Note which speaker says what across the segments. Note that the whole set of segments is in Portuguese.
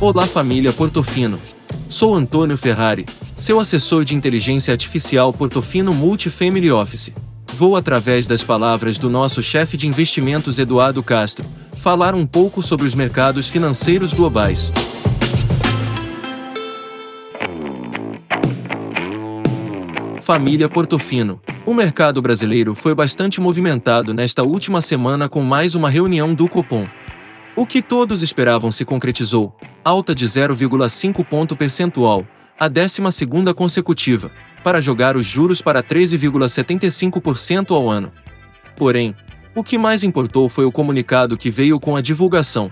Speaker 1: Olá família Portofino. Sou Antônio Ferrari, seu assessor de inteligência artificial Portofino Multifamily Office. Vou através das palavras do nosso chefe de investimentos Eduardo Castro, falar um pouco sobre os mercados financeiros globais. Família Portofino. O mercado brasileiro foi bastante movimentado nesta última semana com mais uma reunião do Copom. O que todos esperavam se concretizou, alta de 0,5 ponto percentual, a 12 consecutiva, para jogar os juros para 13,75% ao ano. Porém, o que mais importou foi o comunicado que veio com a divulgação.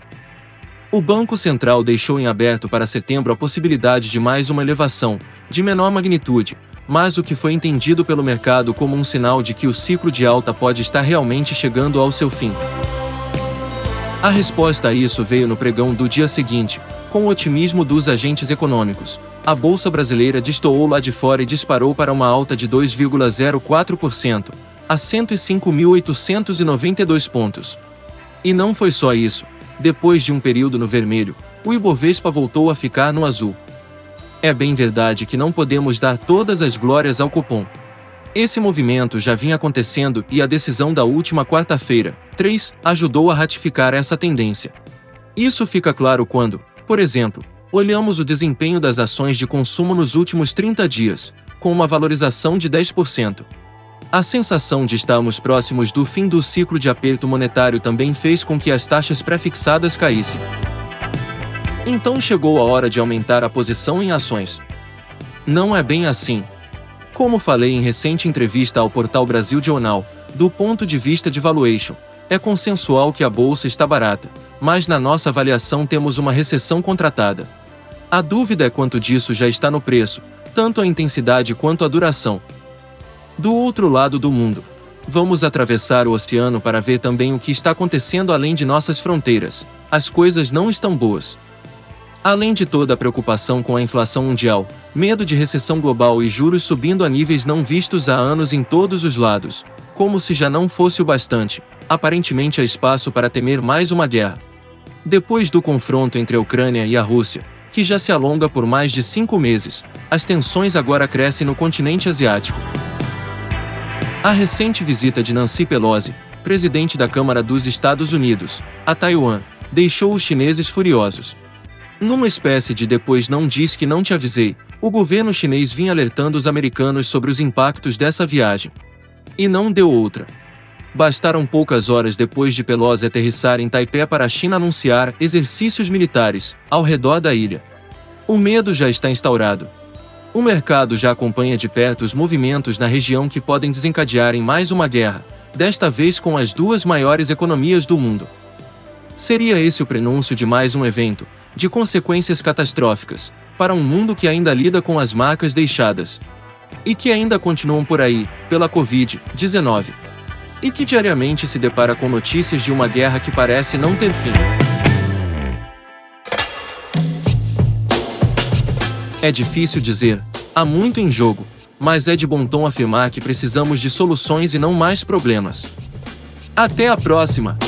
Speaker 1: O Banco Central deixou em aberto para setembro a possibilidade de mais uma elevação, de menor magnitude, mas o que foi entendido pelo mercado como um sinal de que o ciclo de alta pode estar realmente chegando ao seu fim. A resposta a isso veio no pregão do dia seguinte, com o otimismo dos agentes econômicos. A bolsa brasileira destoou lá de fora e disparou para uma alta de 2,04%, a 105.892 pontos. E não foi só isso. Depois de um período no vermelho, o Ibovespa voltou a ficar no azul. É bem verdade que não podemos dar todas as glórias ao cupom. Esse movimento já vinha acontecendo e a decisão da última quarta-feira, 3, ajudou a ratificar essa tendência. Isso fica claro quando, por exemplo, olhamos o desempenho das ações de consumo nos últimos 30 dias, com uma valorização de 10%. A sensação de estarmos próximos do fim do ciclo de aperto monetário também fez com que as taxas prefixadas caíssem. Então chegou a hora de aumentar a posição em ações. Não é bem assim. Como falei em recente entrevista ao portal Brasil Jornal, do ponto de vista de valuation, é consensual que a bolsa está barata, mas na nossa avaliação temos uma recessão contratada. A dúvida é quanto disso já está no preço, tanto a intensidade quanto a duração. Do outro lado do mundo, vamos atravessar o oceano para ver também o que está acontecendo além de nossas fronteiras. As coisas não estão boas. Além de toda a preocupação com a inflação mundial, medo de recessão global e juros subindo a níveis não vistos há anos em todos os lados, como se já não fosse o bastante, aparentemente há espaço para temer mais uma guerra. Depois do confronto entre a Ucrânia e a Rússia, que já se alonga por mais de cinco meses, as tensões agora crescem no continente asiático. A recente visita de Nancy Pelosi, presidente da Câmara dos Estados Unidos, a Taiwan, deixou os chineses furiosos. Numa espécie de depois não diz que não te avisei, o governo chinês vinha alertando os americanos sobre os impactos dessa viagem. E não deu outra. Bastaram poucas horas depois de Pelosi aterrissar em Taipei para a China anunciar exercícios militares ao redor da ilha. O medo já está instaurado. O mercado já acompanha de perto os movimentos na região que podem desencadear em mais uma guerra, desta vez com as duas maiores economias do mundo. Seria esse o prenúncio de mais um evento, de consequências catastróficas, para um mundo que ainda lida com as marcas deixadas. E que ainda continuam por aí, pela Covid-19. E que diariamente se depara com notícias de uma guerra que parece não ter fim. É difícil dizer, há muito em jogo, mas é de bom tom afirmar que precisamos de soluções e não mais problemas. Até a próxima!